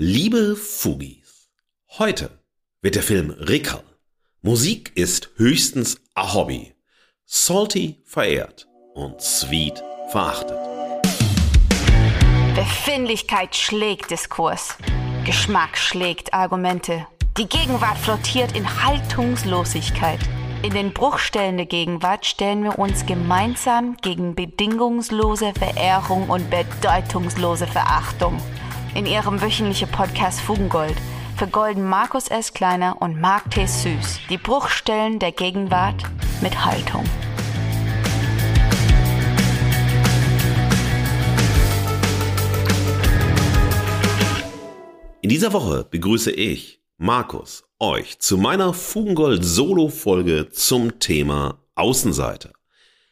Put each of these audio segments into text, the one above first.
Liebe Fugis, heute wird der Film Rickerl. Musik ist höchstens a Hobby. Salty verehrt und Sweet verachtet. Befindlichkeit schlägt Diskurs. Geschmack schlägt Argumente. Die Gegenwart flottiert in Haltungslosigkeit. In den Bruchstellen der Gegenwart stellen wir uns gemeinsam gegen bedingungslose Verehrung und bedeutungslose Verachtung in ihrem wöchentlichen Podcast Fugengold vergolden Markus S. Kleiner und Mark T. Süß die Bruchstellen der Gegenwart mit Haltung. In dieser Woche begrüße ich, Markus, euch zu meiner Fugengold Solo-Folge zum Thema Außenseiter.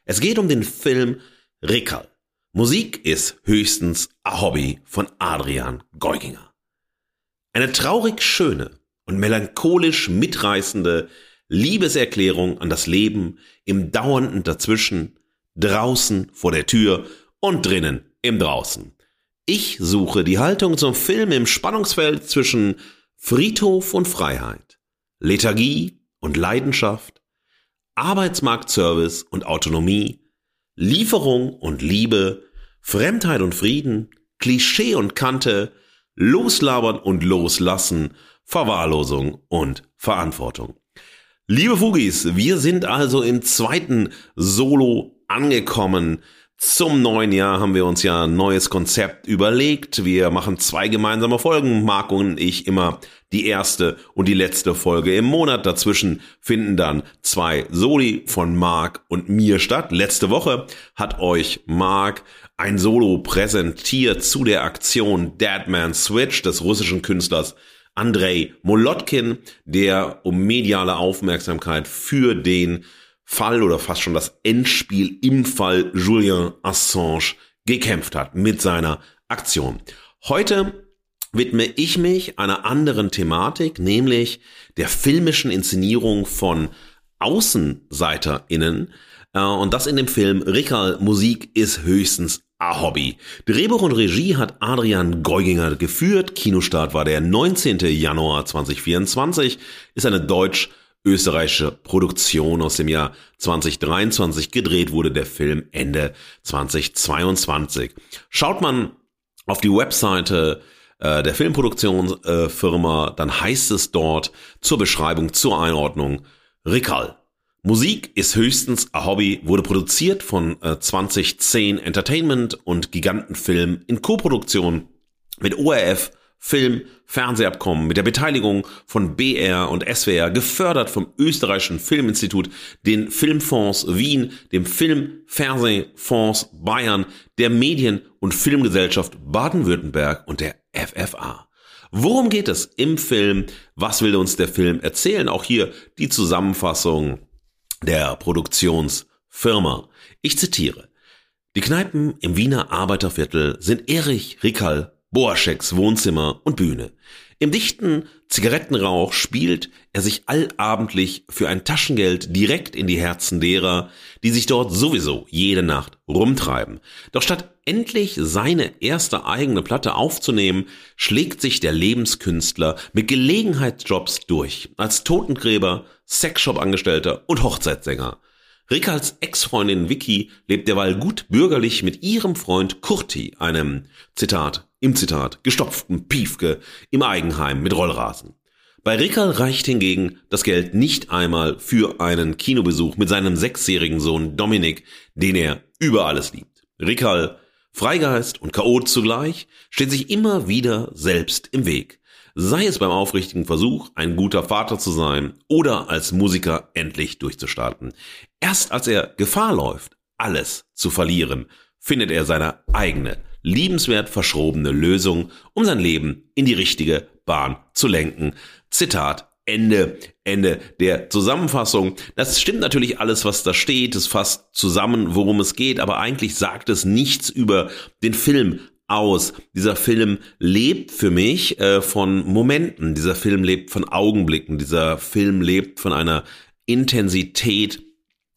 Es geht um den Film Rickerl Musik ist höchstens ein Hobby von Adrian Geuginger. Eine traurig schöne und melancholisch mitreißende Liebeserklärung an das Leben im dauernden Dazwischen, draußen vor der Tür und drinnen im Draußen. Ich suche die Haltung zum Film im Spannungsfeld zwischen Friedhof und Freiheit, Lethargie und Leidenschaft, Arbeitsmarktservice und Autonomie, Lieferung und Liebe, Fremdheit und Frieden, Klischee und Kante, Loslabern und Loslassen, Verwahrlosung und Verantwortung. Liebe Fugis, wir sind also im zweiten Solo angekommen. Zum neuen Jahr haben wir uns ja ein neues Konzept überlegt. Wir machen zwei gemeinsame Folgen, Marc und ich immer die erste und die letzte Folge im Monat. Dazwischen finden dann zwei Soli von Marc und mir statt. Letzte Woche hat euch Marc ein Solo präsentiert zu der Aktion Deadman Switch des russischen Künstlers Andrei Molotkin, der um mediale Aufmerksamkeit für den Fall oder fast schon das Endspiel im Fall Julian Assange gekämpft hat mit seiner Aktion. Heute widme ich mich einer anderen Thematik, nämlich der filmischen Inszenierung von AußenseiterInnen. Äh, und das in dem Film Rickerl Musik ist höchstens a Hobby. Drehbuch und Regie hat Adrian Geuginger geführt. Kinostart war der 19. Januar 2024. Ist eine deutsch österreichische Produktion aus dem Jahr 2023. Gedreht wurde der Film Ende 2022. Schaut man auf die Webseite äh, der Filmproduktionsfirma, äh, dann heißt es dort zur Beschreibung, zur Einordnung Rickerl. Musik ist höchstens ein Hobby, wurde produziert von äh, 2010 Entertainment und Gigantenfilm in Koproduktion mit ORF Film, Fernsehabkommen mit der Beteiligung von BR und SWR, gefördert vom österreichischen Filminstitut, den Filmfonds Wien, dem Film Fernsehfonds Bayern, der Medien- und Filmgesellschaft Baden-Württemberg und der FFA. Worum geht es im Film? Was will uns der Film erzählen? Auch hier die Zusammenfassung der Produktionsfirma. Ich zitiere. Die Kneipen im Wiener Arbeiterviertel sind Erich Rickerl Boascheks Wohnzimmer und Bühne. Im dichten Zigarettenrauch spielt er sich allabendlich für ein Taschengeld direkt in die Herzen derer, die sich dort sowieso jede Nacht rumtreiben. Doch statt endlich seine erste eigene Platte aufzunehmen, schlägt sich der Lebenskünstler mit Gelegenheitsjobs durch, als Totengräber, Sexshop-Angestellter und Hochzeitssänger. Rickards Ex-Freundin Vicky lebt derweil gut bürgerlich mit ihrem Freund Kurti, einem, Zitat, im Zitat, gestopften Piefke im Eigenheim mit Rollrasen. Bei Rickerl reicht hingegen das Geld nicht einmal für einen Kinobesuch mit seinem sechsjährigen Sohn Dominik, den er über alles liebt. Rickerl, Freigeist und Chaot zugleich, steht sich immer wieder selbst im Weg sei es beim aufrichtigen Versuch, ein guter Vater zu sein oder als Musiker endlich durchzustarten. Erst als er Gefahr läuft, alles zu verlieren, findet er seine eigene, liebenswert verschrobene Lösung, um sein Leben in die richtige Bahn zu lenken. Zitat Ende, Ende der Zusammenfassung. Das stimmt natürlich alles, was da steht. Es fasst zusammen, worum es geht, aber eigentlich sagt es nichts über den Film aus. Dieser Film lebt für mich äh, von Momenten. Dieser Film lebt von Augenblicken. Dieser Film lebt von einer Intensität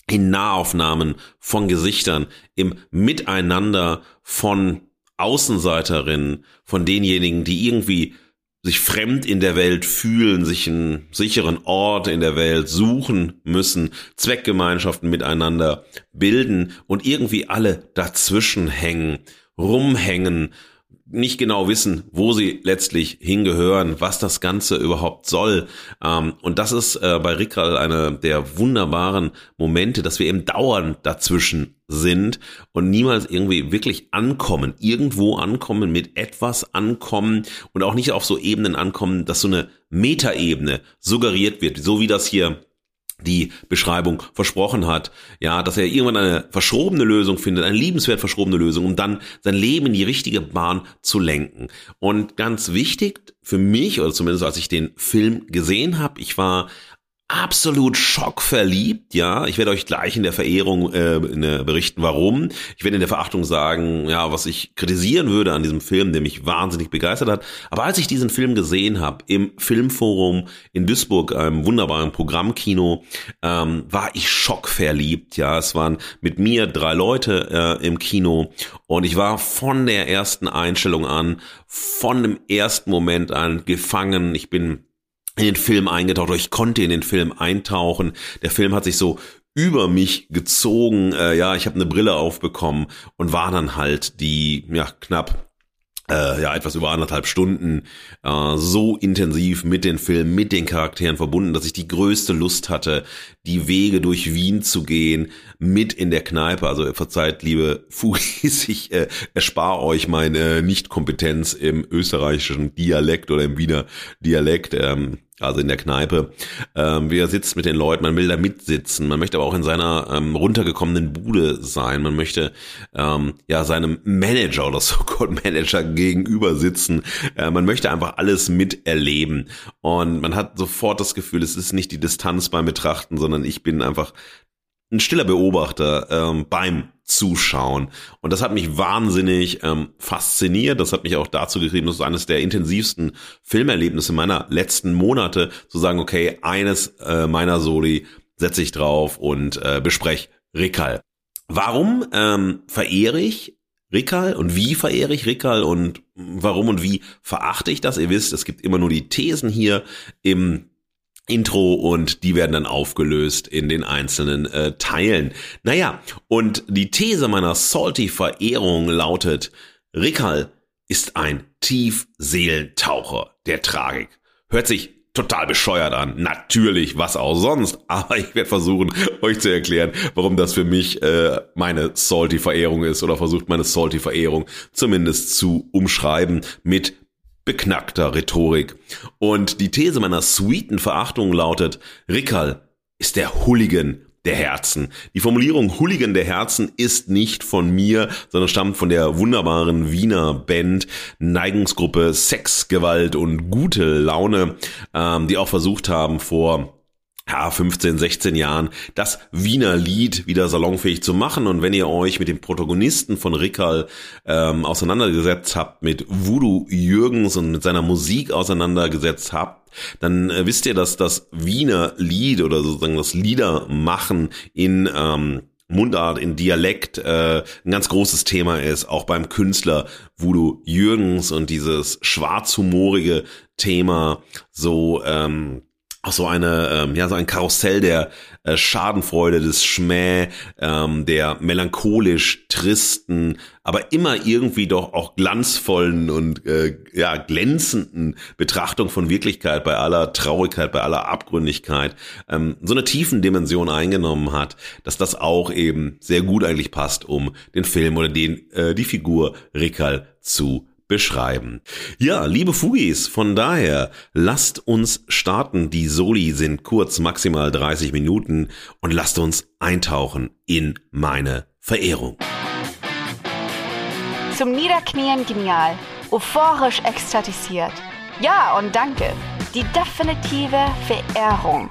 in Nahaufnahmen von Gesichtern, im Miteinander von Außenseiterinnen, von denjenigen, die irgendwie sich fremd in der Welt fühlen, sich einen sicheren Ort in der Welt suchen müssen, Zweckgemeinschaften miteinander bilden und irgendwie alle dazwischen hängen, rumhängen nicht genau wissen, wo sie letztlich hingehören, was das Ganze überhaupt soll. Ähm, und das ist äh, bei Rickral eine der wunderbaren Momente, dass wir eben dauernd dazwischen sind und niemals irgendwie wirklich ankommen, irgendwo ankommen, mit etwas ankommen und auch nicht auf so Ebenen ankommen, dass so eine Metaebene suggeriert wird, so wie das hier die Beschreibung versprochen hat, ja, dass er irgendwann eine verschrobene Lösung findet, eine liebenswert verschrobene Lösung, um dann sein Leben in die richtige Bahn zu lenken. Und ganz wichtig für mich, oder zumindest als ich den Film gesehen habe, ich war absolut schockverliebt, ja. Ich werde euch gleich in der Verehrung äh, berichten, warum. Ich werde in der Verachtung sagen, ja, was ich kritisieren würde an diesem Film, der mich wahnsinnig begeistert hat. Aber als ich diesen Film gesehen habe im Filmforum in Duisburg, einem wunderbaren Programmkino, ähm, war ich schockverliebt, ja. Es waren mit mir drei Leute äh, im Kino und ich war von der ersten Einstellung an, von dem ersten Moment an gefangen. Ich bin in den Film eingetaucht ich konnte in den Film eintauchen. Der Film hat sich so über mich gezogen. Äh, ja, ich habe eine Brille aufbekommen und war dann halt die ja knapp äh, ja etwas über anderthalb Stunden äh, so intensiv mit den Filmen, mit den Charakteren verbunden, dass ich die größte Lust hatte, die Wege durch Wien zu gehen, mit in der Kneipe. Also verzeiht, liebe Fugis, ich äh, erspare euch meine Nichtkompetenz im österreichischen Dialekt oder im Wiener Dialekt. Ähm, also in der Kneipe. Ähm, wie er sitzt mit den Leuten, man will da mitsitzen, man möchte aber auch in seiner ähm, runtergekommenen Bude sein, man möchte ähm, ja seinem Manager oder so-called Manager gegenüber sitzen, äh, man möchte einfach alles miterleben und man hat sofort das Gefühl, es ist nicht die Distanz beim Betrachten, sondern ich bin einfach ein stiller Beobachter ähm, beim Zuschauen. Und das hat mich wahnsinnig ähm, fasziniert. Das hat mich auch dazu getrieben, das ist eines der intensivsten Filmerlebnisse meiner letzten Monate, zu sagen, okay, eines äh, meiner Soli setze ich drauf und äh, bespreche Rikal. Warum ähm, verehre ich Rikal und wie verehre ich Rikal und warum und wie verachte ich das? Ihr wisst, es gibt immer nur die Thesen hier im Intro und die werden dann aufgelöst in den einzelnen äh, Teilen. Naja, und die These meiner Salty-Verehrung lautet, Rickhall ist ein Tiefseelentaucher der Tragik. Hört sich total bescheuert an. Natürlich, was auch sonst. Aber ich werde versuchen, euch zu erklären, warum das für mich äh, meine Salty-Verehrung ist oder versucht meine Salty-Verehrung zumindest zu umschreiben mit beknackter Rhetorik. Und die These meiner sweeten Verachtung lautet, Rickerl ist der Hooligan der Herzen. Die Formulierung Hooligan der Herzen ist nicht von mir, sondern stammt von der wunderbaren Wiener Band Neigungsgruppe Sex, Gewalt und gute Laune, ähm, die auch versucht haben vor ja, 15, 16 Jahren das Wiener Lied wieder salonfähig zu machen. Und wenn ihr euch mit dem Protagonisten von Rickerl ähm, auseinandergesetzt habt, mit Voodoo Jürgens und mit seiner Musik auseinandergesetzt habt, dann äh, wisst ihr, dass das Wiener Lied oder sozusagen das Liedermachen in ähm, Mundart, in Dialekt äh, ein ganz großes Thema ist, auch beim Künstler Voodoo Jürgens und dieses schwarzhumorige Thema so ähm, auch so eine, ähm, ja, so ein Karussell der äh, Schadenfreude, des Schmäh, ähm, der melancholisch tristen, aber immer irgendwie doch auch glanzvollen und äh, ja, glänzenden Betrachtung von Wirklichkeit bei aller Traurigkeit, bei aller Abgründigkeit, ähm, so eine tiefen Dimension eingenommen hat, dass das auch eben sehr gut eigentlich passt, um den Film oder den, äh, die Figur Rickerl zu beschreiben. Ja, liebe Fugis, von daher lasst uns starten. Die Soli sind kurz, maximal 30 Minuten und lasst uns eintauchen in meine Verehrung. Zum Niederknien genial, euphorisch ekstatisiert. Ja und danke. Die definitive Verehrung.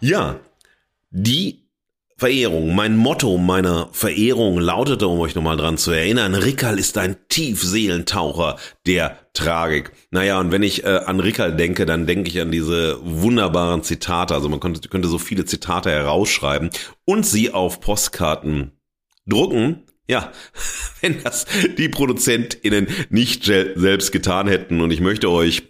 Ja, die Verehrung. Mein Motto meiner Verehrung lautete, um euch nochmal dran zu erinnern, Rickerl ist ein Tiefseelentaucher der Tragik. Naja, und wenn ich äh, an Rickerl denke, dann denke ich an diese wunderbaren Zitate. Also man könnte, könnte so viele Zitate herausschreiben und sie auf Postkarten drucken Ja, wenn das die ProduzentInnen nicht selbst getan hätten und ich möchte euch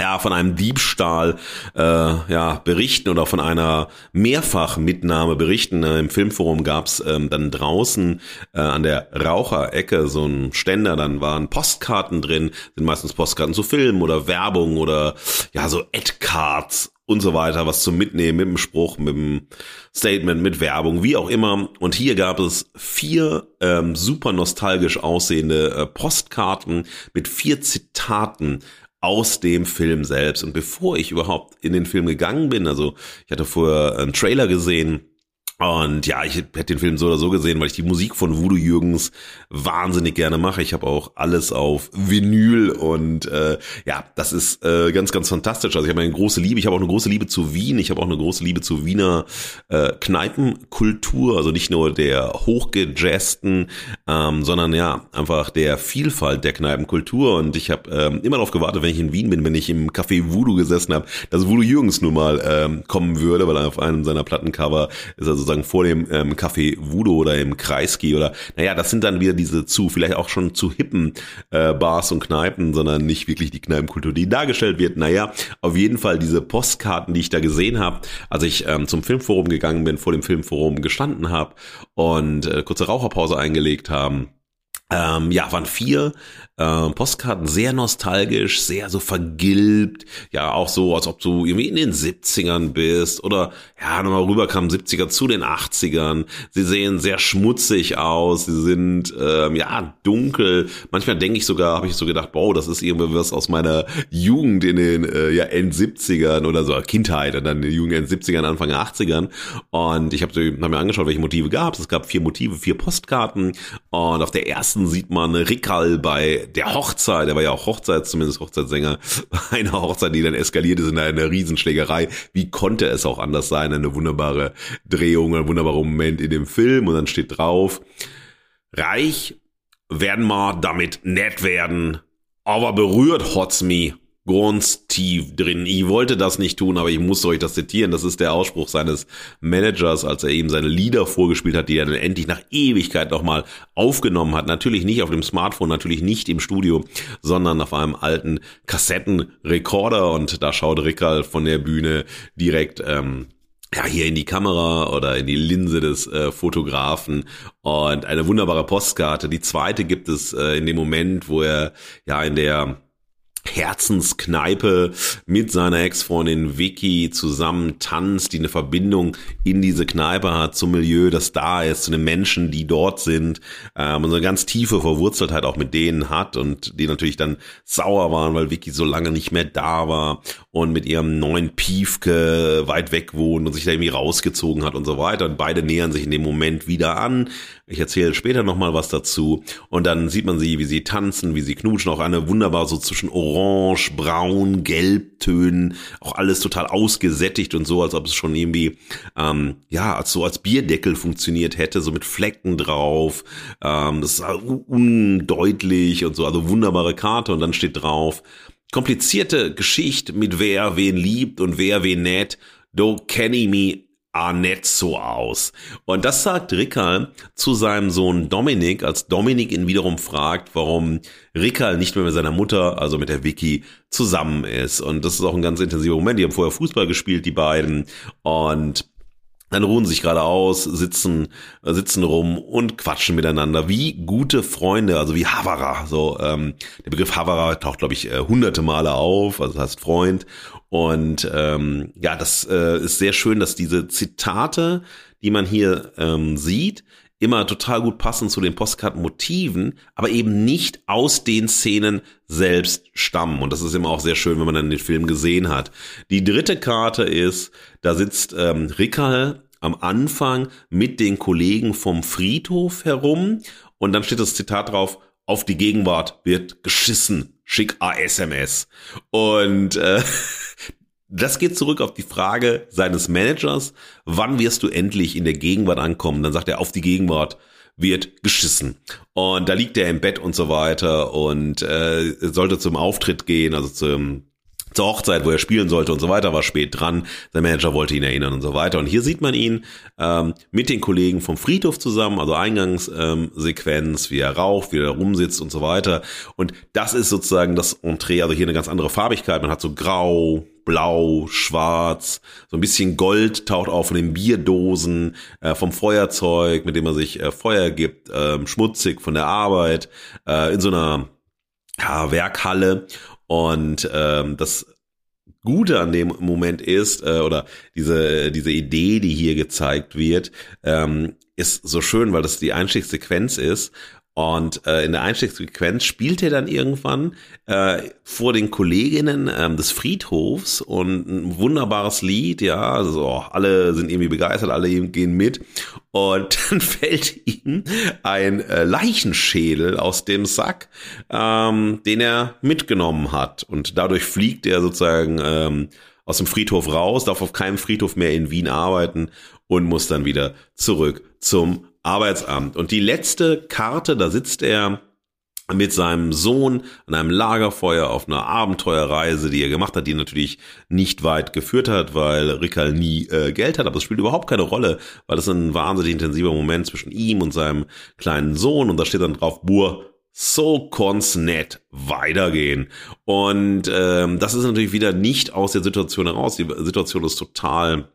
ja, von einem Diebstahl äh, ja, berichten oder von einer Mehrfachmitnahme berichten. Äh, Im Filmforum gab's ähm, dann draußen äh, an der Raucherecke so ein Ständer, dann waren Postkarten drin, sind meistens Postkarten zu Filmen oder Werbung oder ja, so Ad-Cards und so weiter, was zum Mitnehmen mit dem Spruch, mit dem Statement, mit Werbung, wie auch immer. Und hier gab es vier ähm, super nostalgisch aussehende äh, Postkarten mit vier Zitaten aus dem Film selbst. Und bevor ich überhaupt in den Film gegangen bin, also ich hatte vorher einen Trailer gesehen, und ja, ich hätte den Film so oder so gesehen, weil ich die Musik von Voodoo Jürgens wahnsinnig gerne mache. Ich habe auch alles auf Vinyl und äh, ja, das ist äh, ganz, ganz fantastisch. Also ich habe eine große Liebe, ich habe auch eine große Liebe zu Wien, ich habe auch eine große Liebe zu Wiener äh, Kneipenkultur, also nicht nur der hochgejazzten, ähm, sondern ja, einfach der Vielfalt der Kneipenkultur. Und ich habe ähm, immer darauf gewartet, wenn ich in Wien bin, wenn ich im Café Voodoo gesessen habe, dass Voodoo Jürgens nun mal ähm, kommen würde, weil er auf einem seiner Plattencover ist also sozusagen vor dem ähm, Café Voodoo oder im Kreisky oder naja, das sind dann wieder diese zu, vielleicht auch schon zu hippen äh, Bars und Kneipen, sondern nicht wirklich die Kneipenkultur, die dargestellt wird. Naja, auf jeden Fall diese Postkarten, die ich da gesehen habe, als ich ähm, zum Filmforum gegangen bin, vor dem Filmforum gestanden habe und äh, kurze Raucherpause eingelegt haben. Ähm, ja, waren vier äh, Postkarten sehr nostalgisch, sehr so vergilbt, ja auch so, als ob du irgendwie in den 70ern bist oder ja, nochmal rüberkam 70er zu den 80ern. Sie sehen sehr schmutzig aus, sie sind ähm, ja dunkel. Manchmal denke ich sogar, habe ich so gedacht, boah, das ist irgendwie was aus meiner Jugend in den äh, ja, End-70ern oder so, Kindheit und dann in den Jugend End-70ern, Anfang 80ern. Und ich habe hab mir angeschaut, welche Motive gab es. Es gab vier Motive, vier Postkarten und auf der ersten sieht man Rickerl bei der Hochzeit, der war ja auch Hochzeit, zumindest Hochzeitssänger, eine Hochzeit, die dann eskaliert ist in einer Riesenschlägerei. Wie konnte es auch anders sein? Eine wunderbare Drehung, ein wunderbarer Moment in dem Film und dann steht drauf, reich werden wir damit nett werden, aber berührt mi ganz tief drin. Ich wollte das nicht tun, aber ich muss euch das zitieren. Das ist der Ausspruch seines Managers, als er ihm seine Lieder vorgespielt hat, die er dann endlich nach Ewigkeit nochmal aufgenommen hat. Natürlich nicht auf dem Smartphone, natürlich nicht im Studio, sondern auf einem alten Kassettenrekorder. Und da schaut Rickerl von der Bühne direkt ähm, ja, hier in die Kamera oder in die Linse des äh, Fotografen und eine wunderbare Postkarte. Die zweite gibt es äh, in dem Moment, wo er ja in der Herzenskneipe mit seiner Ex-Freundin Vicky zusammen tanzt, die eine Verbindung in diese Kneipe hat zum Milieu, das da ist, zu den Menschen, die dort sind, ähm, und so eine ganz tiefe Verwurzeltheit auch mit denen hat und die natürlich dann sauer waren, weil Vicky so lange nicht mehr da war und mit ihrem neuen Piefke weit weg wohnt und sich da irgendwie rausgezogen hat und so weiter und beide nähern sich in dem Moment wieder an. Ich erzähle später nochmal was dazu. Und dann sieht man sie, wie sie tanzen, wie sie knutschen, auch eine wunderbar so zwischen Orange, Braun, Gelbtönen, auch alles total ausgesättigt und so, als ob es schon irgendwie, ähm, ja, als so als Bierdeckel funktioniert hätte, so mit Flecken drauf. Ähm, das ist undeutlich und so, also wunderbare Karte. Und dann steht drauf, komplizierte Geschichte mit wer wen liebt und wer wen nett, do kenny me ah nicht so aus. Und das sagt Rickerl zu seinem Sohn Dominik, als Dominik ihn wiederum fragt, warum Rickerl nicht mehr mit seiner Mutter, also mit der Vicky, zusammen ist. Und das ist auch ein ganz intensiver Moment. Die haben vorher Fußball gespielt, die beiden. Und dann ruhen sich gerade aus, sitzen, sitzen rum und quatschen miteinander wie gute Freunde, also wie Havara. So ähm, der Begriff Havara taucht, glaube ich, äh, hunderte Male auf, also das heißt Freund. Und ähm, ja, das äh, ist sehr schön, dass diese Zitate, die man hier ähm, sieht, immer total gut passen zu den Postkartenmotiven, aber eben nicht aus den Szenen selbst stammen. Und das ist immer auch sehr schön, wenn man dann den Film gesehen hat. Die dritte Karte ist, da sitzt ähm, Rickerl am Anfang mit den Kollegen vom Friedhof herum und dann steht das Zitat drauf, auf die Gegenwart wird geschissen, schick a SMS. Und äh, Das geht zurück auf die Frage seines Managers, wann wirst du endlich in der Gegenwart ankommen? Dann sagt er, auf die Gegenwart wird geschissen. Und da liegt er im Bett und so weiter und äh, sollte zum Auftritt gehen, also zum zur Hochzeit, wo er spielen sollte und so weiter, war spät dran. Sein Manager wollte ihn erinnern und so weiter. Und hier sieht man ihn ähm, mit den Kollegen vom Friedhof zusammen, also Eingangssequenz, ähm, wie er raucht, wie er rumsitzt und so weiter. Und das ist sozusagen das Entree, also hier eine ganz andere Farbigkeit. Man hat so grau, blau, schwarz, so ein bisschen Gold taucht auf von den Bierdosen, äh, vom Feuerzeug, mit dem man sich äh, Feuer gibt, äh, schmutzig von der Arbeit, äh, in so einer ja, Werkhalle und ähm, das Gute an dem Moment ist, äh, oder diese, diese Idee, die hier gezeigt wird, ähm, ist so schön, weil das die Einstiegssequenz ist. Und äh, in der Einstiegssequenz spielt er dann irgendwann äh, vor den Kolleginnen ähm, des Friedhofs und ein wunderbares Lied, ja, also alle sind irgendwie begeistert, alle gehen mit und dann fällt ihm ein äh, Leichenschädel aus dem Sack, ähm, den er mitgenommen hat und dadurch fliegt er sozusagen ähm, aus dem Friedhof raus, darf auf keinem Friedhof mehr in Wien arbeiten und muss dann wieder zurück zum Arbeitsamt. Und die letzte Karte, da sitzt er mit seinem Sohn an einem Lagerfeuer auf einer Abenteuerreise, die er gemacht hat, die natürlich nicht weit geführt hat, weil Rickal nie äh, Geld hat, aber es spielt überhaupt keine Rolle, weil das ein wahnsinnig intensiver Moment zwischen ihm und seinem kleinen Sohn und da steht dann drauf, Bur, so konnt's nett weitergehen. Und ähm, das ist natürlich wieder nicht aus der Situation heraus. Die Situation ist total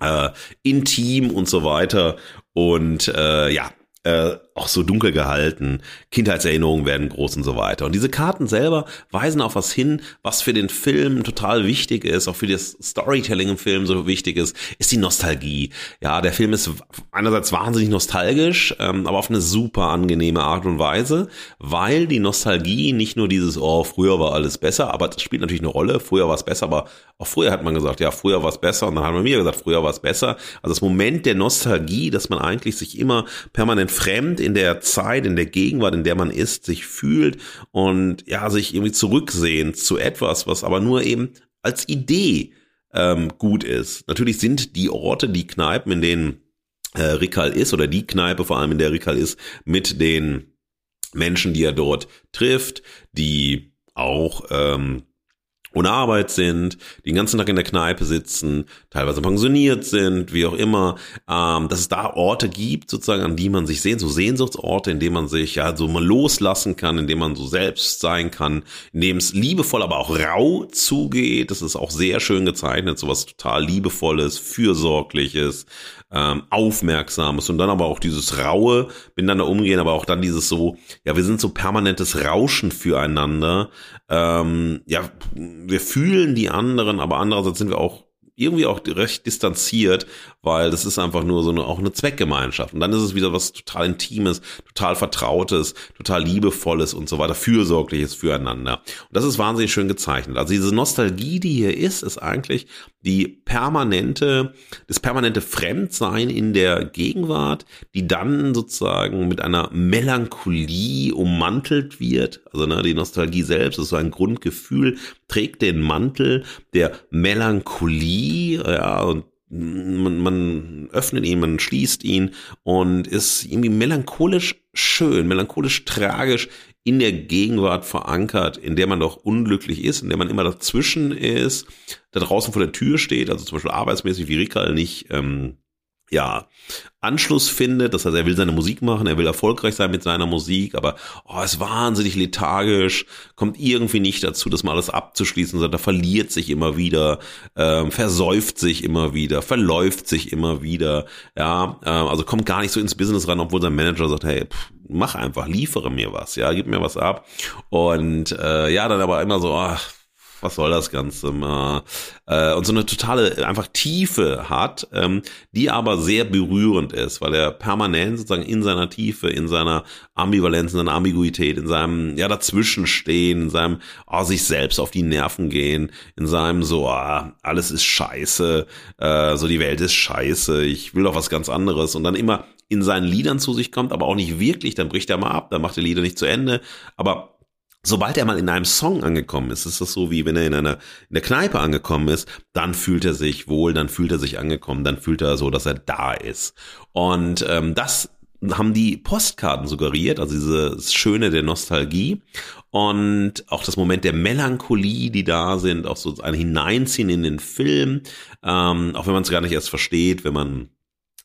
äh, intim und so weiter. Und äh, ja, äh, auch so dunkel gehalten, Kindheitserinnerungen werden groß und so weiter. Und diese Karten selber weisen auf was hin, was für den Film total wichtig ist, auch für das Storytelling im Film so wichtig ist, ist die Nostalgie. Ja, der Film ist einerseits wahnsinnig nostalgisch, ähm, aber auf eine super angenehme Art und Weise, weil die Nostalgie nicht nur dieses, oh, früher war alles besser, aber das spielt natürlich eine Rolle, früher war es besser, aber auch früher hat man gesagt, ja, früher war es besser und dann hat man mir gesagt, früher war es besser. Also das Moment der Nostalgie, dass man eigentlich sich immer permanent fremd in der Zeit, in der Gegenwart, in der man ist, sich fühlt und ja, sich irgendwie zurücksehen zu etwas, was aber nur eben als Idee ähm, gut ist. Natürlich sind die Orte, die Kneipen, in denen äh, Rikal ist, oder die Kneipe vor allem, in der Rikal ist, mit den Menschen, die er dort trifft, die auch ähm, ohne Arbeit sind, die den ganzen Tag in der Kneipe sitzen, teilweise pensioniert sind, wie auch immer, ähm, dass es da Orte gibt, sozusagen, an die man sich sehnt, so Sehnsuchtsorte, in denen man sich ja so mal loslassen kann, in denen man so selbst sein kann, in dem es liebevoll, aber auch rau zugeht. Das ist auch sehr schön gezeichnet, sowas total liebevolles, fürsorgliches, ähm, Aufmerksames und dann aber auch dieses raue miteinander umgehen, aber auch dann dieses so, ja, wir sind so permanentes Rauschen füreinander. Ähm, ja, wir fühlen die anderen, aber andererseits sind wir auch irgendwie auch recht distanziert, weil das ist einfach nur so eine, auch eine Zweckgemeinschaft. Und dann ist es wieder was total Intimes, total Vertrautes, total Liebevolles und so weiter, Fürsorgliches füreinander. Und das ist wahnsinnig schön gezeichnet. Also diese Nostalgie, die hier ist, ist eigentlich die permanente, das permanente Fremdsein in der Gegenwart, die dann sozusagen mit einer Melancholie ummantelt wird. Also ne, die Nostalgie selbst ist so ein Grundgefühl, trägt den Mantel der Melancholie, ja, und man, man öffnet ihn, man schließt ihn und ist irgendwie melancholisch schön, melancholisch tragisch in der Gegenwart verankert, in der man doch unglücklich ist, in der man immer dazwischen ist, da draußen vor der Tür steht, also zum Beispiel arbeitsmäßig wie Rikal nicht ähm, ja, Anschluss findet. Das heißt, er will seine Musik machen, er will erfolgreich sein mit seiner Musik, aber oh, ist wahnsinnig lethargisch, kommt irgendwie nicht dazu, das mal alles abzuschließen, sondern verliert sich immer wieder, ähm, versäuft sich immer wieder, verläuft sich immer wieder, ja, äh, also kommt gar nicht so ins Business ran, obwohl sein Manager sagt, hey, pff, mach einfach, liefere mir was, ja, gib mir was ab. Und äh, ja, dann aber immer so, ach, was soll das Ganze mal? Äh, und so eine totale, einfach Tiefe hat, ähm, die aber sehr berührend ist, weil er permanent sozusagen in seiner Tiefe, in seiner Ambivalenz, in seiner Ambiguität, in seinem, ja, dazwischenstehen, in seinem, oh, sich selbst auf die Nerven gehen, in seinem so, ah, alles ist scheiße, äh, so die Welt ist scheiße, ich will doch was ganz anderes und dann immer in seinen Liedern zu sich kommt, aber auch nicht wirklich, dann bricht er mal ab, dann macht er Lieder nicht zu Ende, aber Sobald er mal in einem Song angekommen ist, ist das so wie wenn er in einer in der Kneipe angekommen ist, dann fühlt er sich wohl, dann fühlt er sich angekommen, dann fühlt er so, dass er da ist. Und ähm, das haben die Postkarten suggeriert, also diese Schöne der Nostalgie und auch das Moment der Melancholie, die da sind, auch so ein Hineinziehen in den Film, ähm, auch wenn man es gar nicht erst versteht, wenn man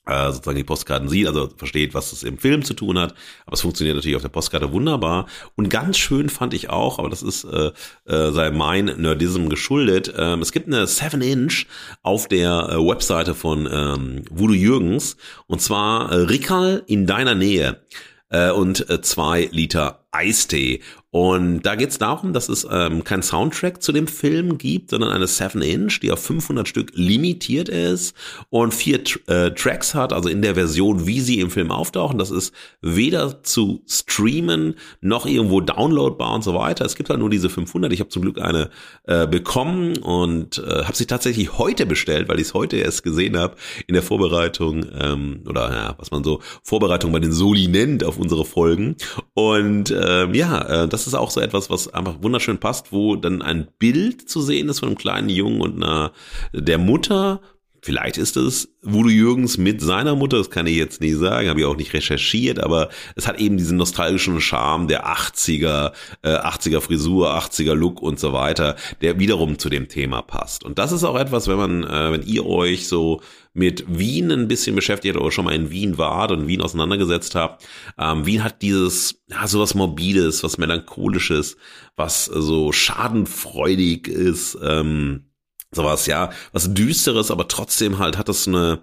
äh, sozusagen die Postkarten sieht, also versteht, was es im Film zu tun hat. Aber es funktioniert natürlich auf der Postkarte wunderbar. Und ganz schön fand ich auch, aber das ist äh, äh, sei mein Nerdism geschuldet. Ähm, es gibt eine 7-Inch auf der äh, Webseite von ähm, Voodoo Jürgens und zwar äh, Rickerl in deiner Nähe äh, und äh, zwei Liter Eistee. Und da geht es darum, dass es ähm, kein Soundtrack zu dem Film gibt, sondern eine 7-Inch, die auf 500 Stück limitiert ist und vier äh, Tracks hat, also in der Version, wie sie im Film auftauchen. Das ist weder zu streamen noch irgendwo downloadbar und so weiter. Es gibt halt nur diese 500. Ich habe zum Glück eine äh, bekommen und äh, habe sie tatsächlich heute bestellt, weil ich es heute erst gesehen habe in der Vorbereitung ähm, oder ja, was man so Vorbereitung bei den Soli nennt auf unsere Folgen. Und ähm, ja, äh, das ist auch so etwas, was einfach wunderschön passt, wo dann ein Bild zu sehen ist von einem kleinen Jungen und einer der Mutter Vielleicht ist es Voodoo Jürgens mit seiner Mutter, das kann ich jetzt nicht sagen, habe ich auch nicht recherchiert, aber es hat eben diesen nostalgischen Charme der 80er, äh, 80er Frisur, 80er Look und so weiter, der wiederum zu dem Thema passt. Und das ist auch etwas, wenn man, äh, wenn ihr euch so mit Wien ein bisschen beschäftigt oder schon mal in Wien wart und Wien auseinandergesetzt habt. Ähm, Wien hat dieses, ja, so was Morbides, was Melancholisches, was so schadenfreudig ist, ähm, sowas, ja, was Düsteres, aber trotzdem halt hat das eine,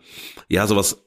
ja, sowas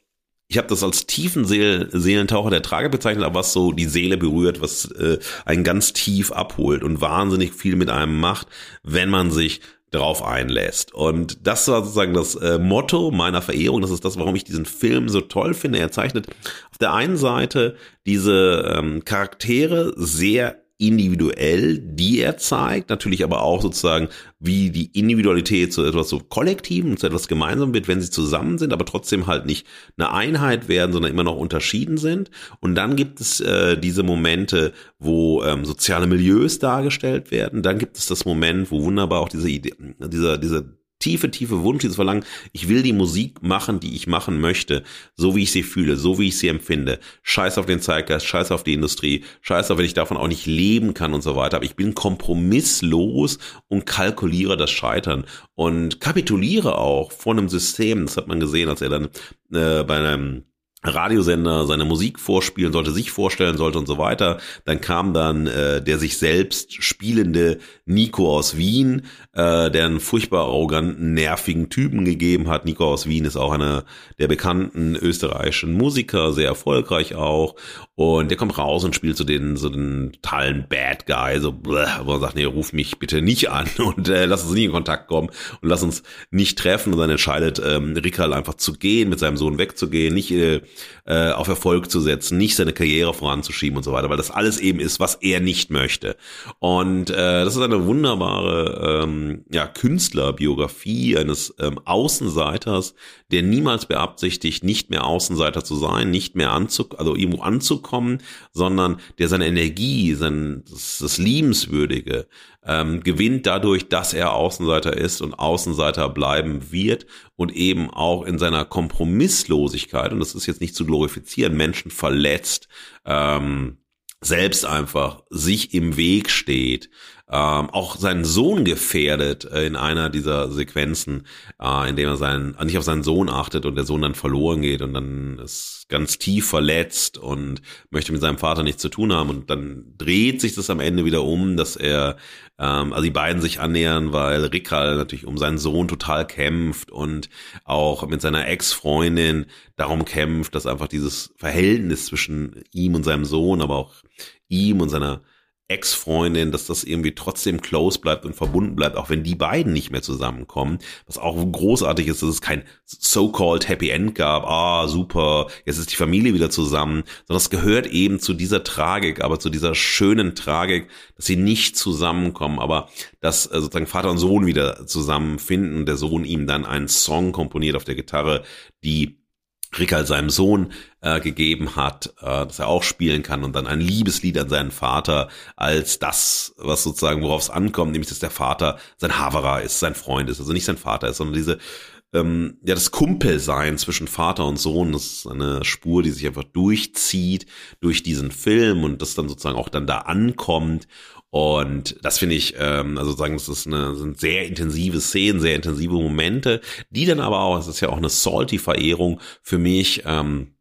ich habe das als tiefen Seel Seelentaucher der Trage bezeichnet, aber was so die Seele berührt, was äh, einen ganz tief abholt und wahnsinnig viel mit einem macht, wenn man sich drauf einlässt. Und das war sozusagen das äh, Motto meiner Verehrung. Das ist das, warum ich diesen Film so toll finde. Er zeichnet auf der einen Seite diese ähm, Charaktere sehr individuell, die er zeigt, natürlich aber auch sozusagen, wie die Individualität zu etwas so Kollektivem, zu etwas gemeinsam wird, wenn sie zusammen sind, aber trotzdem halt nicht eine Einheit werden, sondern immer noch unterschieden sind. Und dann gibt es äh, diese Momente, wo ähm, soziale Milieus dargestellt werden. Dann gibt es das Moment, wo wunderbar auch diese Idee, dieser, dieser tiefe, tiefe Wunsch, dieses Verlangen, ich will die Musik machen, die ich machen möchte, so wie ich sie fühle, so wie ich sie empfinde. Scheiß auf den Zeitgeist, scheiß auf die Industrie, scheiß auf, wenn ich davon auch nicht leben kann und so weiter. Aber ich bin kompromisslos und kalkuliere das Scheitern und kapituliere auch vor einem System. Das hat man gesehen, als er dann äh, bei einem Radiosender seine Musik vorspielen sollte, sich vorstellen sollte und so weiter. Dann kam dann äh, der sich selbst spielende Nico aus Wien, äh, der einen furchtbar arroganten, nervigen Typen gegeben hat. Nico aus Wien ist auch einer der bekannten österreichischen Musiker, sehr erfolgreich auch. Und der kommt raus und spielt so den, so den totalen Bad Guy, so, bleh, wo er sagt, nee, ruf mich bitte nicht an und äh, lass uns nicht in Kontakt kommen und lass uns nicht treffen. Und dann entscheidet ähm, Rickerl einfach zu gehen, mit seinem Sohn wegzugehen, nicht äh, äh, auf Erfolg zu setzen, nicht seine Karriere voranzuschieben und so weiter, weil das alles eben ist, was er nicht möchte. Und äh, das ist eine wunderbare ähm, ja, Künstlerbiografie eines ähm, Außenseiters, der niemals beabsichtigt, nicht mehr Außenseiter zu sein, nicht mehr anzu also irgendwo anzukommen, sondern der seine Energie, sein das, das Liebenswürdige ähm, gewinnt dadurch, dass er Außenseiter ist und Außenseiter bleiben wird und eben auch in seiner Kompromisslosigkeit, und das ist jetzt nicht zu glorifizieren, Menschen verletzt, ähm, selbst einfach sich im Weg steht, ähm, auch seinen Sohn gefährdet äh, in einer dieser Sequenzen, äh, in dem er seinen, nicht auf seinen Sohn achtet und der Sohn dann verloren geht und dann ist ganz tief verletzt und möchte mit seinem Vater nichts zu tun haben und dann dreht sich das am Ende wieder um, dass er, ähm, also die beiden sich annähern, weil Rickal natürlich um seinen Sohn total kämpft und auch mit seiner Ex-Freundin darum kämpft, dass einfach dieses Verhältnis zwischen ihm und seinem Sohn, aber auch ihm und seiner Ex-Freundin, dass das irgendwie trotzdem close bleibt und verbunden bleibt, auch wenn die beiden nicht mehr zusammenkommen. Was auch großartig ist, dass es kein so-called Happy End gab. Ah, super, jetzt ist die Familie wieder zusammen. Sondern es gehört eben zu dieser Tragik, aber zu dieser schönen Tragik, dass sie nicht zusammenkommen, aber dass äh, sozusagen Vater und Sohn wieder zusammenfinden und der Sohn ihm dann einen Song komponiert auf der Gitarre, die Rickal seinem Sohn äh, gegeben hat, äh, dass er auch spielen kann und dann ein Liebeslied an seinen Vater als das, was sozusagen worauf es ankommt, nämlich dass der Vater sein Haverer ist, sein Freund ist, also nicht sein Vater ist, sondern diese ähm, ja das Kumpelsein zwischen Vater und Sohn. Das ist eine Spur, die sich einfach durchzieht durch diesen Film und das dann sozusagen auch dann da ankommt. Und das finde ich, ähm, also sagen, es ist eine, sind sehr intensive Szenen, sehr intensive Momente, die dann aber auch, es ist ja auch eine salty-Verehrung für mich, ähm,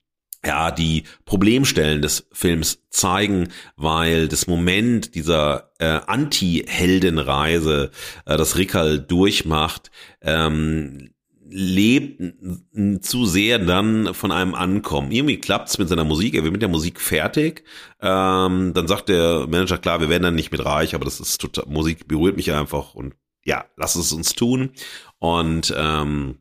ja, die Problemstellen des Films zeigen, weil das Moment dieser äh, Anti-Heldenreise, äh, das Rickal durchmacht, ähm, lebt zu sehr dann von einem Ankommen. Irgendwie klappt's mit seiner Musik, er wird mit der Musik fertig. Ähm, dann sagt der Manager, klar, wir werden dann nicht mit reich, aber das ist total, Musik berührt mich einfach und ja, lass es uns tun. Und ähm,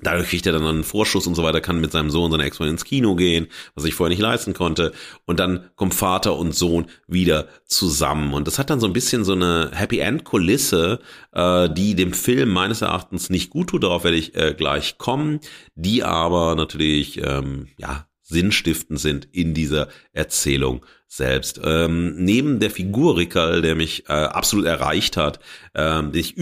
Dadurch kriegt er dann einen Vorschuss und so weiter, kann mit seinem Sohn, seiner Ex-Freundin ins Kino gehen, was ich vorher nicht leisten konnte. Und dann kommen Vater und Sohn wieder zusammen. Und das hat dann so ein bisschen so eine Happy End-Kulisse, äh, die dem Film meines Erachtens nicht gut tut. Darauf werde ich äh, gleich kommen, die aber natürlich, ähm, ja, sinnstiftend sind in dieser Erzählung selbst. Ähm, neben der Figur Rickerl, der mich äh, absolut erreicht hat, ähm, den ich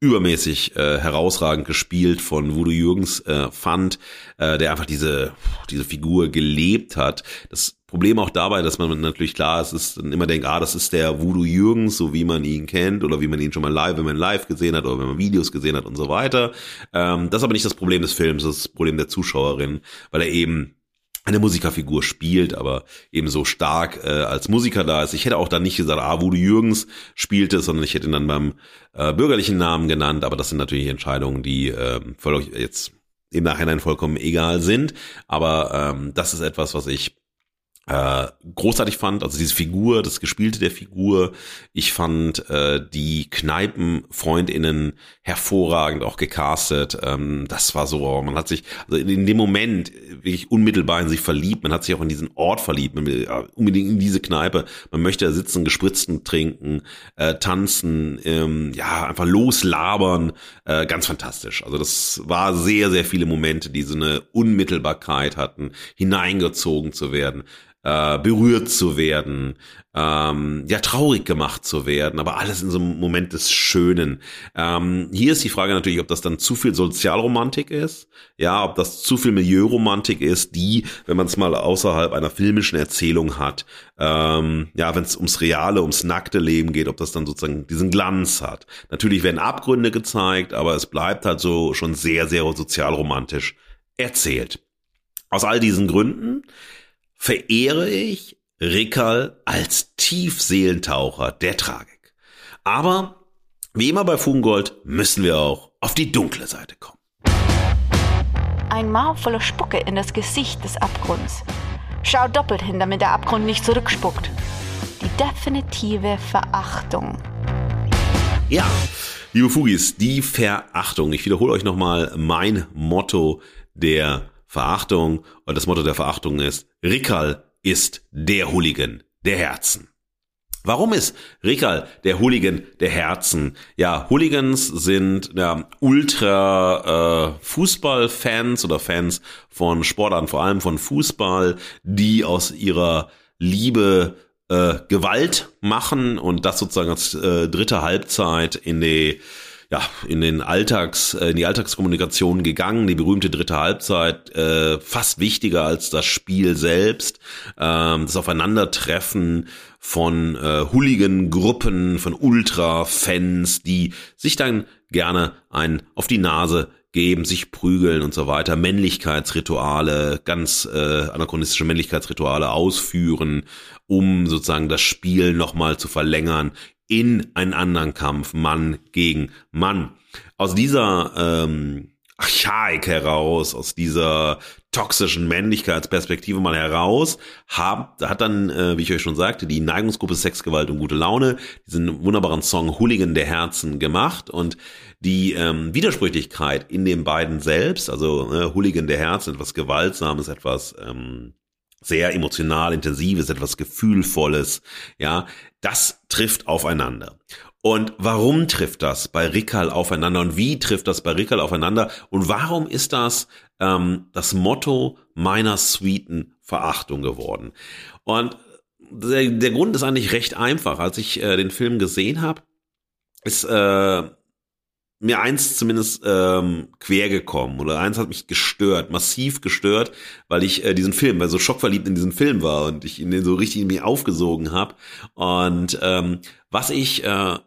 übermäßig äh, herausragend gespielt von Voodoo Jürgens äh, fand, äh, der einfach diese diese Figur gelebt hat. Das Problem auch dabei, dass man natürlich klar ist, ist immer denkt, ah, das ist der Voodoo Jürgens, so wie man ihn kennt oder wie man ihn schon mal live, wenn man live gesehen hat oder wenn man Videos gesehen hat und so weiter. Ähm, das ist aber nicht das Problem des Films, das ist das Problem der Zuschauerin, weil er eben eine Musikerfigur spielt, aber eben so stark äh, als Musiker da ist. Ich hätte auch dann nicht gesagt, ah, Wudo Jürgens spielt es, sondern ich hätte ihn dann beim äh, bürgerlichen Namen genannt, aber das sind natürlich Entscheidungen, die äh, voll jetzt im Nachhinein vollkommen egal sind. Aber ähm, das ist etwas, was ich äh, großartig fand, also diese Figur, das Gespielte der Figur. Ich fand äh, die Kneipenfreundinnen hervorragend auch gecastet. Ähm, das war so, man hat sich also in, in, dem Moment wirklich unmittelbar in sich verliebt. Man hat sich auch in diesen Ort verliebt, man will ja, unbedingt in diese Kneipe. Man möchte da sitzen, gespritzten trinken, äh, tanzen, ähm, ja einfach loslabern. Äh, ganz fantastisch. Also das war sehr, sehr viele Momente, die so eine Unmittelbarkeit hatten, hineingezogen zu werden äh, berührt zu werden, ähm, ja traurig gemacht zu werden, aber alles in so einem Moment des Schönen. Ähm, hier ist die Frage natürlich, ob das dann zu viel Sozialromantik ist, ja, ob das zu viel Milieuromantik ist, die, wenn man es mal außerhalb einer filmischen Erzählung hat, ähm, ja, wenn es ums reale, ums nackte Leben geht, ob das dann sozusagen diesen Glanz hat. Natürlich werden Abgründe gezeigt, aber es bleibt halt so schon sehr, sehr sozialromantisch erzählt. Aus all diesen Gründen verehre ich Rickerl als Tiefseelentaucher der Tragik. Aber wie immer bei Fugengold müssen wir auch auf die dunkle Seite kommen. Ein Maul voller Spucke in das Gesicht des Abgrunds. Schau doppelt hin, damit der Abgrund nicht zurückspuckt. Die definitive Verachtung. Ja, liebe Fugis, die Verachtung. Ich wiederhole euch nochmal mein Motto der Verachtung. Und das Motto der Verachtung ist, Rickerl ist der Hooligan der Herzen. Warum ist Rickerl der Hooligan der Herzen? Ja, Hooligans sind ja, ultra äh, Fußballfans oder Fans von Sportarten, vor allem von Fußball, die aus ihrer Liebe äh, Gewalt machen und das sozusagen als äh, dritte Halbzeit in die ja, in den Alltags, äh, in die Alltagskommunikation gegangen, die berühmte dritte Halbzeit, äh, fast wichtiger als das Spiel selbst, ähm, das Aufeinandertreffen von äh, Hooligan-Gruppen, von Ultra-Fans, die sich dann gerne ein auf die Nase geben, sich prügeln und so weiter, Männlichkeitsrituale, ganz äh, anachronistische Männlichkeitsrituale ausführen, um sozusagen das Spiel nochmal zu verlängern in einen anderen Kampf, Mann gegen Mann. Aus dieser ähm, Archaik heraus, aus dieser toxischen Männlichkeitsperspektive mal heraus, hab, hat dann, äh, wie ich euch schon sagte, die Neigungsgruppe Sexgewalt und gute Laune diesen wunderbaren Song Hooligan der Herzen gemacht und die ähm, Widersprüchlichkeit in den beiden selbst, also äh, Hooligan der Herzen, etwas Gewaltsames, etwas ähm, sehr emotional intensives, etwas Gefühlvolles, ja, das trifft aufeinander. Und warum trifft das bei Rickerl aufeinander und wie trifft das bei Rickerl aufeinander und warum ist das ähm, das Motto meiner sweeten Verachtung geworden? Und der, der Grund ist eigentlich recht einfach. Als ich äh, den Film gesehen habe, ist äh, mir eins zumindest ähm, quer gekommen oder eins hat mich gestört, massiv gestört, weil ich äh, diesen Film, weil so schockverliebt in diesen Film war und ich ihn so richtig in mir aufgesogen habe. Und ähm, was ich äh,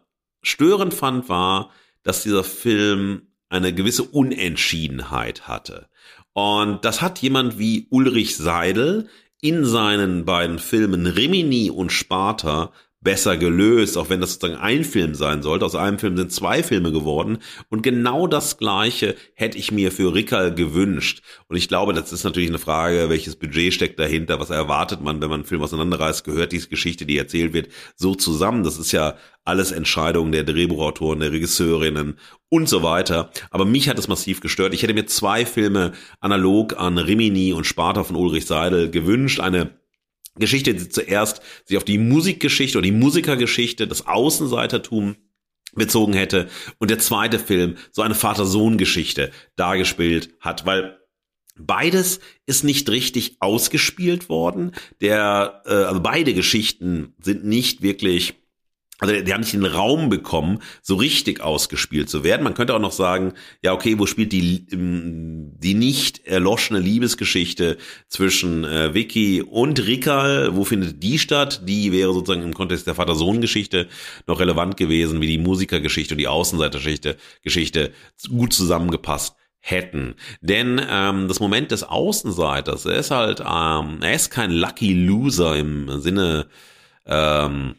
störend fand, war, dass dieser Film eine gewisse Unentschiedenheit hatte. Und das hat jemand wie Ulrich Seidel in seinen beiden Filmen Rimini und Sparta besser gelöst, auch wenn das sozusagen ein Film sein sollte. Aus einem Film sind zwei Filme geworden. Und genau das Gleiche hätte ich mir für Rickerl gewünscht. Und ich glaube, das ist natürlich eine Frage, welches Budget steckt dahinter, was erwartet man, wenn man einen Film auseinanderreißt, gehört diese Geschichte, die erzählt wird, so zusammen. Das ist ja alles Entscheidungen der Drehbuchautoren, der Regisseurinnen und so weiter. Aber mich hat es massiv gestört. Ich hätte mir zwei Filme analog an Rimini und Sparta von Ulrich Seidel gewünscht. Eine Geschichte, die zuerst sich auf die Musikgeschichte oder die Musikergeschichte, das Außenseitertum bezogen hätte und der zweite Film so eine Vater-Sohn-Geschichte dargespielt hat, weil Beides ist nicht richtig ausgespielt worden. Der, äh, also beide Geschichten sind nicht wirklich also die haben nicht den Raum bekommen, so richtig ausgespielt zu werden. Man könnte auch noch sagen, ja, okay, wo spielt die, ähm, die nicht erloschene Liebesgeschichte zwischen äh, Vicky und Rika, wo findet die statt? Die wäre sozusagen im Kontext der Vater-Sohn-Geschichte noch relevant gewesen, wie die Musikergeschichte und die Außenseitergeschichte Geschichte gut zusammengepasst hätten. Denn ähm, das Moment des Außenseiters, er ist halt, ähm, er ist kein Lucky Loser im Sinne ähm,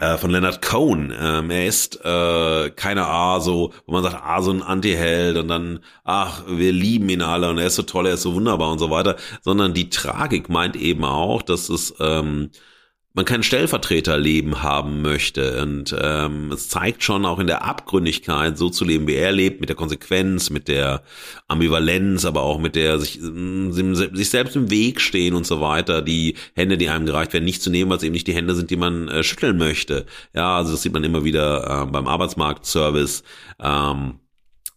äh, von Leonard Cohen. Ähm, er ist äh, keine A, so, wo man sagt, ah, so ein Anti-Held und dann, ach, wir lieben ihn alle und er ist so toll, er ist so wunderbar und so weiter, sondern die Tragik meint eben auch, dass es ähm, man kein Stellvertreterleben haben möchte. Und ähm, es zeigt schon auch in der Abgründigkeit, so zu leben, wie er lebt, mit der Konsequenz, mit der Ambivalenz, aber auch mit der sich, mm, sich selbst im Weg stehen und so weiter, die Hände, die einem gereicht werden, nicht zu nehmen, weil es eben nicht die Hände sind, die man äh, schütteln möchte. Ja, also das sieht man immer wieder äh, beim Arbeitsmarktservice. Ähm,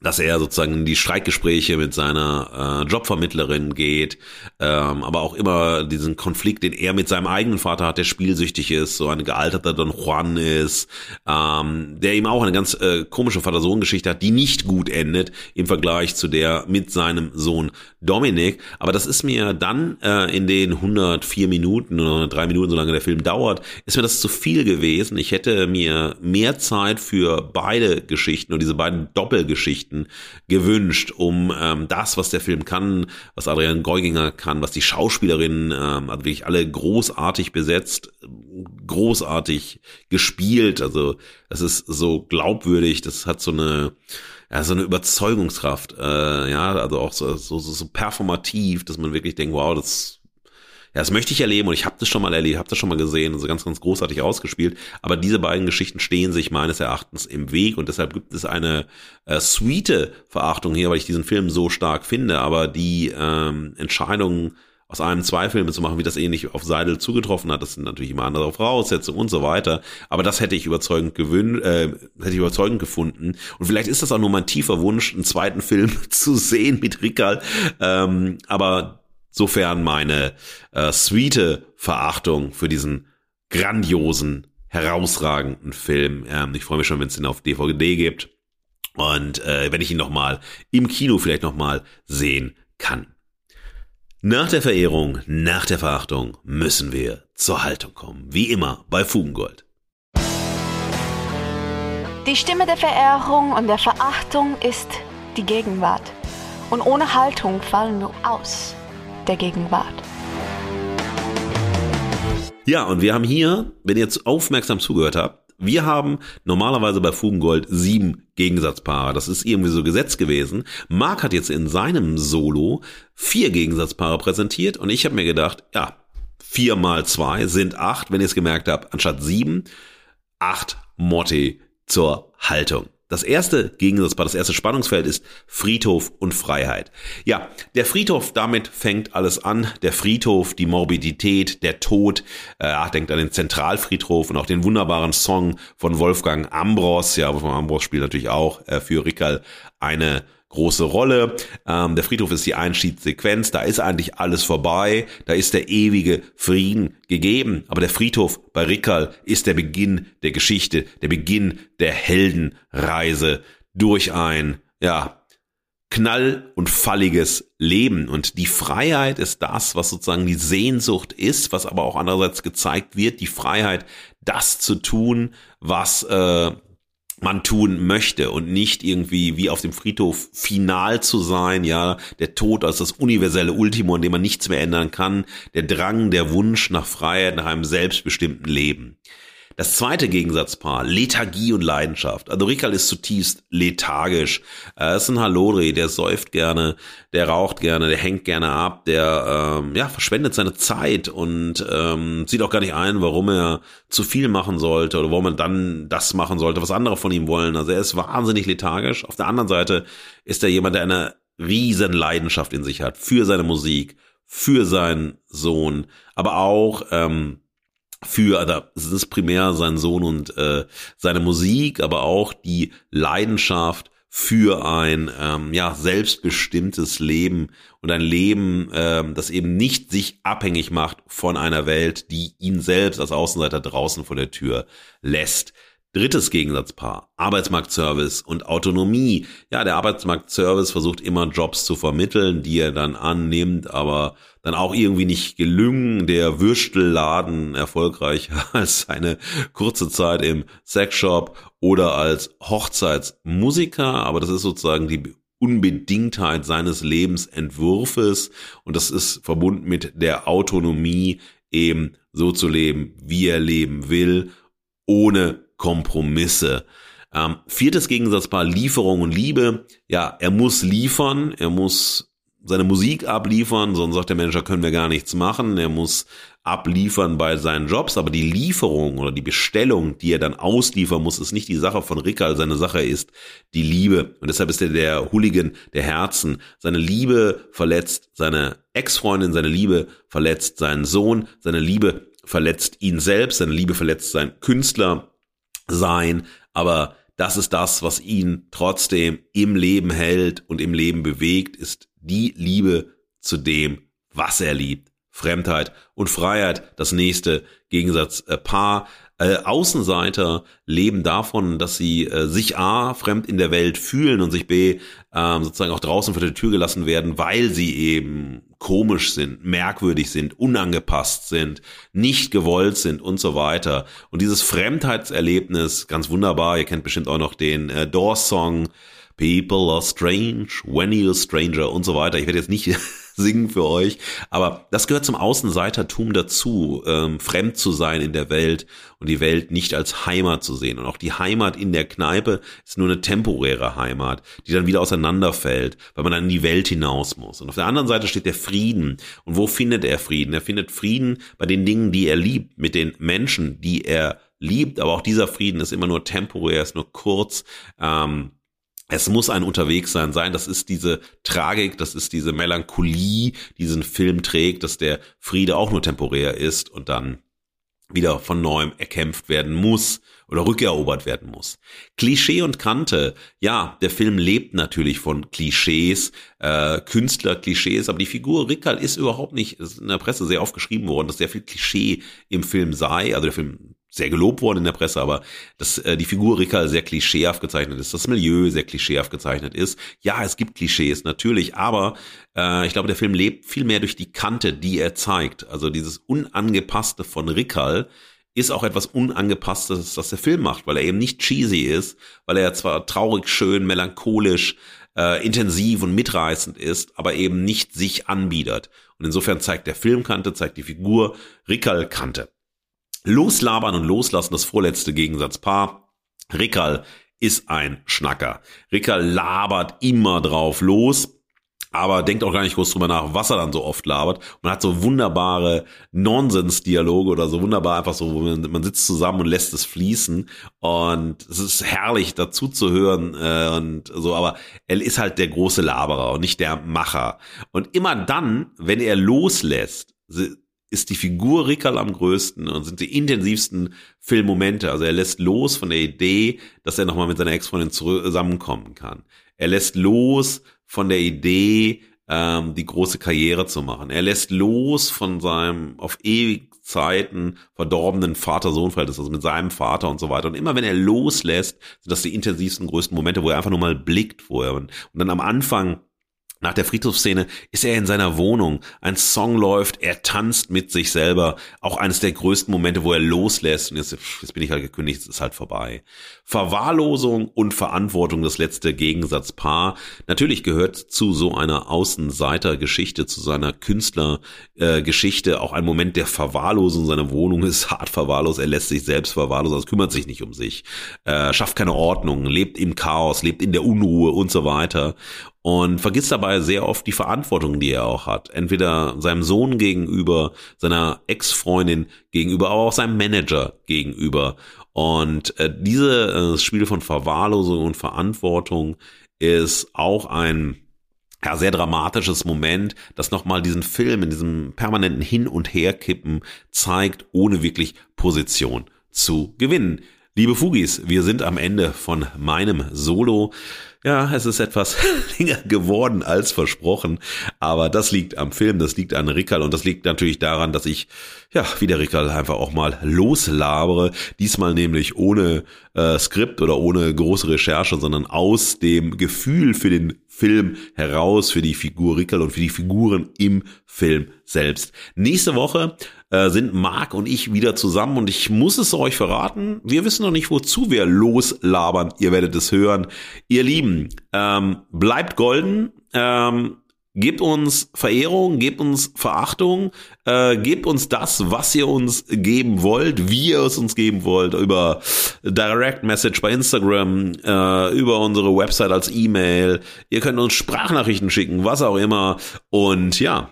dass er sozusagen in die Streikgespräche mit seiner äh, Jobvermittlerin geht, ähm, aber auch immer diesen Konflikt, den er mit seinem eigenen Vater hat, der spielsüchtig ist, so ein gealterter Don Juan ist, ähm, der ihm auch eine ganz äh, komische Vater-Sohn-Geschichte hat, die nicht gut endet im Vergleich zu der mit seinem Sohn Dominik. Aber das ist mir dann äh, in den 104 Minuten oder drei Minuten, solange der Film dauert, ist mir das zu viel gewesen. Ich hätte mir mehr Zeit für beide Geschichten und diese beiden Doppelgeschichten Geschichten gewünscht, um ähm, das, was der Film kann, was Adrian Geuginger kann, was die Schauspielerinnen, ähm, also wirklich alle großartig besetzt, großartig gespielt. Also das ist so glaubwürdig, das hat so eine ja, so eine Überzeugungskraft, äh, ja, also auch so, so, so performativ, dass man wirklich denkt, wow, das ja, das möchte ich erleben und ich habe das schon mal erlebt, habe das schon mal gesehen, also ganz, ganz großartig ausgespielt. Aber diese beiden Geschichten stehen sich meines Erachtens im Weg und deshalb gibt es eine äh, sweete Verachtung hier, weil ich diesen Film so stark finde. Aber die ähm, Entscheidungen aus einem zwei Filme zu machen, wie das ähnlich auf Seidel zugetroffen hat, das sind natürlich immer andere Voraussetzungen und so weiter. Aber das hätte ich überzeugend gewünscht, äh, hätte ich überzeugend gefunden. Und vielleicht ist das auch nur mein tiefer Wunsch, einen zweiten Film zu sehen mit Rickerl. Ähm, aber Sofern meine äh, sweete Verachtung für diesen grandiosen, herausragenden Film. Ähm, ich freue mich schon, wenn es den auf DVD gibt. Und äh, wenn ich ihn nochmal im Kino vielleicht nochmal sehen kann. Nach der Verehrung, nach der Verachtung müssen wir zur Haltung kommen. Wie immer bei Fugengold. Die Stimme der Verehrung und der Verachtung ist die Gegenwart. Und ohne Haltung fallen wir aus der Gegenwart. Ja, und wir haben hier, wenn ihr jetzt aufmerksam zugehört habt, wir haben normalerweise bei Fugengold sieben Gegensatzpaare. Das ist irgendwie so Gesetz gewesen. Marc hat jetzt in seinem Solo vier Gegensatzpaare präsentiert und ich habe mir gedacht, ja, vier mal zwei sind acht, wenn ihr es gemerkt habt, anstatt sieben, acht Motti zur Haltung. Das erste Gegensatzpaar, das erste Spannungsfeld ist Friedhof und Freiheit. Ja, der Friedhof, damit fängt alles an. Der Friedhof, die Morbidität, der Tod. Äh, denkt an den Zentralfriedhof und auch den wunderbaren Song von Wolfgang Ambros. Ja, Wolfgang Ambros spielt natürlich auch äh, für Rickerl eine große Rolle. Ähm, der Friedhof ist die Einstiegssequenz, da ist eigentlich alles vorbei, da ist der ewige Frieden gegeben. Aber der Friedhof bei Rickerl ist der Beginn der Geschichte, der Beginn der Heldenreise durch ein, ja, knall- und falliges Leben. Und die Freiheit ist das, was sozusagen die Sehnsucht ist, was aber auch andererseits gezeigt wird, die Freiheit, das zu tun, was äh, man tun möchte und nicht irgendwie wie auf dem Friedhof final zu sein, ja, der Tod als das universelle Ultimo, an dem man nichts mehr ändern kann, der Drang, der Wunsch nach Freiheit, nach einem selbstbestimmten Leben. Das zweite Gegensatzpaar, Lethargie und Leidenschaft. Also Rikal ist zutiefst lethargisch. Er ist ein Halodri, der säuft gerne, der raucht gerne, der hängt gerne ab, der ähm, ja, verschwendet seine Zeit und ähm, sieht auch gar nicht ein, warum er zu viel machen sollte oder warum er dann das machen sollte, was andere von ihm wollen. Also er ist wahnsinnig lethargisch. Auf der anderen Seite ist er jemand, der eine riesen Leidenschaft in sich hat für seine Musik, für seinen Sohn, aber auch ähm, für, also es ist primär sein Sohn und äh, seine Musik, aber auch die Leidenschaft für ein ähm, ja selbstbestimmtes Leben und ein Leben, ähm, das eben nicht sich abhängig macht von einer Welt, die ihn selbst als Außenseiter draußen vor der Tür lässt. Drittes Gegensatzpaar, Arbeitsmarktservice und Autonomie. Ja, der Arbeitsmarktservice versucht immer Jobs zu vermitteln, die er dann annimmt, aber dann auch irgendwie nicht gelungen. Der Würstelladen erfolgreicher als seine kurze Zeit im Sexshop oder als Hochzeitsmusiker, aber das ist sozusagen die Unbedingtheit seines Lebensentwurfes und das ist verbunden mit der Autonomie, eben so zu leben, wie er leben will, ohne Kompromisse. Ähm, viertes Gegensatzpaar Lieferung und Liebe. Ja, er muss liefern, er muss seine Musik abliefern, sonst sagt der Manager, können wir gar nichts machen. Er muss abliefern bei seinen Jobs, aber die Lieferung oder die Bestellung, die er dann ausliefern muss, ist nicht die Sache von Rickerl, seine Sache ist die Liebe. Und deshalb ist er der Hooligan der Herzen. Seine Liebe verletzt seine Ex-Freundin, seine Liebe verletzt seinen Sohn, seine Liebe verletzt ihn selbst, seine Liebe verletzt seinen Künstler, sein, aber das ist das, was ihn trotzdem im Leben hält und im Leben bewegt, ist die Liebe zu dem, was er liebt. Fremdheit und Freiheit, das nächste Gegensatzpaar. Äh, Außenseiter leben davon, dass sie äh, sich A, fremd in der Welt fühlen und sich B, äh, sozusagen auch draußen vor der Tür gelassen werden, weil sie eben komisch sind, merkwürdig sind, unangepasst sind, nicht gewollt sind und so weiter. Und dieses Fremdheitserlebnis, ganz wunderbar, ihr kennt bestimmt auch noch den äh, Doors-Song, People are strange, when you're a stranger und so weiter. Ich werde jetzt nicht singen für euch. Aber das gehört zum Außenseitertum dazu, ähm, fremd zu sein in der Welt und die Welt nicht als Heimat zu sehen. Und auch die Heimat in der Kneipe ist nur eine temporäre Heimat, die dann wieder auseinanderfällt, weil man dann in die Welt hinaus muss. Und auf der anderen Seite steht der Frieden. Und wo findet er Frieden? Er findet Frieden bei den Dingen, die er liebt, mit den Menschen, die er liebt. Aber auch dieser Frieden ist immer nur temporär, ist nur kurz. Ähm, es muss ein Unterwegssein sein. Das ist diese Tragik, das ist diese Melancholie, die diesen Film trägt, dass der Friede auch nur temporär ist und dann wieder von neuem erkämpft werden muss oder rückerobert werden muss. Klischee und Kante, ja, der Film lebt natürlich von Klischees, äh, Künstlerklischees, aber die Figur Rickerl ist überhaupt nicht, ist in der Presse sehr oft geschrieben worden, dass sehr viel Klischee im Film sei, also der Film sehr gelobt worden in der Presse, aber dass äh, die Figur Rickerl sehr klischeehaft gezeichnet ist, das Milieu sehr klischeehaft gezeichnet ist. Ja, es gibt Klischees natürlich, aber äh, ich glaube, der Film lebt viel mehr durch die Kante, die er zeigt. Also dieses Unangepasste von Rickerl ist auch etwas Unangepasstes, das der Film macht, weil er eben nicht cheesy ist, weil er zwar traurig, schön, melancholisch, äh, intensiv und mitreißend ist, aber eben nicht sich anbiedert. Und insofern zeigt der Film Kante, zeigt die Figur Rickerl Kante. Loslabern und loslassen, das vorletzte Gegensatzpaar. Rickerl ist ein Schnacker. Rickerl labert immer drauf los, aber denkt auch gar nicht groß drüber nach, was er dann so oft labert. Man hat so wunderbare Nonsens-Dialoge oder so wunderbar einfach so, man, man, sitzt zusammen und lässt es fließen und es ist herrlich dazu zu hören äh, und so, aber er ist halt der große Laberer und nicht der Macher. Und immer dann, wenn er loslässt, ist die Figur Rickerl am größten und sind die intensivsten Filmmomente. Also er lässt los von der Idee, dass er nochmal mit seiner Ex-Freundin zusammenkommen kann. Er lässt los von der Idee, ähm, die große Karriere zu machen. Er lässt los von seinem auf ewig Lebenszeiten verdorbenen Vater-Sohn-Verhältnis, also mit seinem Vater und so weiter. Und immer wenn er loslässt, sind das die intensivsten, größten Momente, wo er einfach nur mal blickt, wo er und dann am Anfang nach der Friedhofsszene ist er in seiner Wohnung. Ein Song läuft, er tanzt mit sich selber. Auch eines der größten Momente, wo er loslässt. Und jetzt, jetzt bin ich halt gekündigt, es ist halt vorbei. Verwahrlosung und Verantwortung, das letzte Gegensatzpaar. Natürlich gehört zu so einer Außenseitergeschichte, zu seiner Künstlergeschichte äh, auch ein Moment der Verwahrlosung. Seine Wohnung ist hart verwahrlos. Er lässt sich selbst verwahrlosen, also kümmert sich nicht um sich. Äh, schafft keine Ordnung, lebt im Chaos, lebt in der Unruhe und so weiter und vergisst dabei sehr oft die Verantwortung, die er auch hat. Entweder seinem Sohn gegenüber, seiner Ex-Freundin gegenüber, aber auch seinem Manager gegenüber. Und äh, dieses äh, Spiel von Verwahrlosung und Verantwortung ist auch ein ja, sehr dramatisches Moment, das nochmal diesen Film in diesem permanenten Hin- und Herkippen zeigt, ohne wirklich Position zu gewinnen. Liebe Fugis, wir sind am Ende von meinem Solo. Ja, es ist etwas länger geworden als versprochen, aber das liegt am Film, das liegt an Rickerl und das liegt natürlich daran, dass ich, ja, wie der Rickerl einfach auch mal loslabere, diesmal nämlich ohne äh, Skript oder ohne große Recherche, sondern aus dem Gefühl für den Film heraus, für die Figur Rickerl und für die Figuren im Film selbst. Nächste Woche äh, sind Marc und ich wieder zusammen und ich muss es euch verraten, wir wissen noch nicht, wozu wir loslabern. Ihr werdet es hören. Ihr Lieben, ähm, bleibt golden. Ähm, Gebt uns Verehrung, gebt uns Verachtung, äh, gebt uns das, was ihr uns geben wollt, wie ihr es uns geben wollt, über Direct Message bei Instagram, äh, über unsere Website als E-Mail. Ihr könnt uns Sprachnachrichten schicken, was auch immer. Und ja,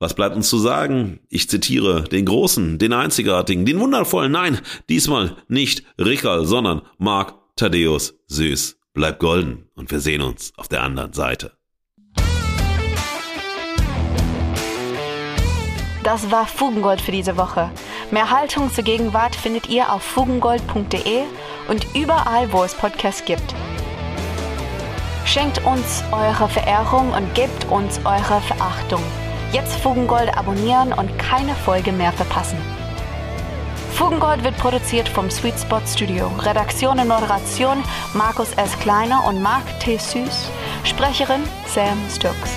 was bleibt uns zu sagen? Ich zitiere den großen, den einzigartigen, den wundervollen, nein, diesmal nicht Rickerl, sondern Mark Thaddeus Süß. Bleibt golden und wir sehen uns auf der anderen Seite. Das war Fugengold für diese Woche. Mehr Haltung zur Gegenwart findet ihr auf fugengold.de und überall, wo es Podcasts gibt. Schenkt uns eure Verehrung und gebt uns eure Verachtung. Jetzt Fugengold abonnieren und keine Folge mehr verpassen. Fugengold wird produziert vom Sweet Spot Studio. Redaktion und Moderation Markus S. Kleiner und Mark T. Süß. Sprecherin Sam Stokes.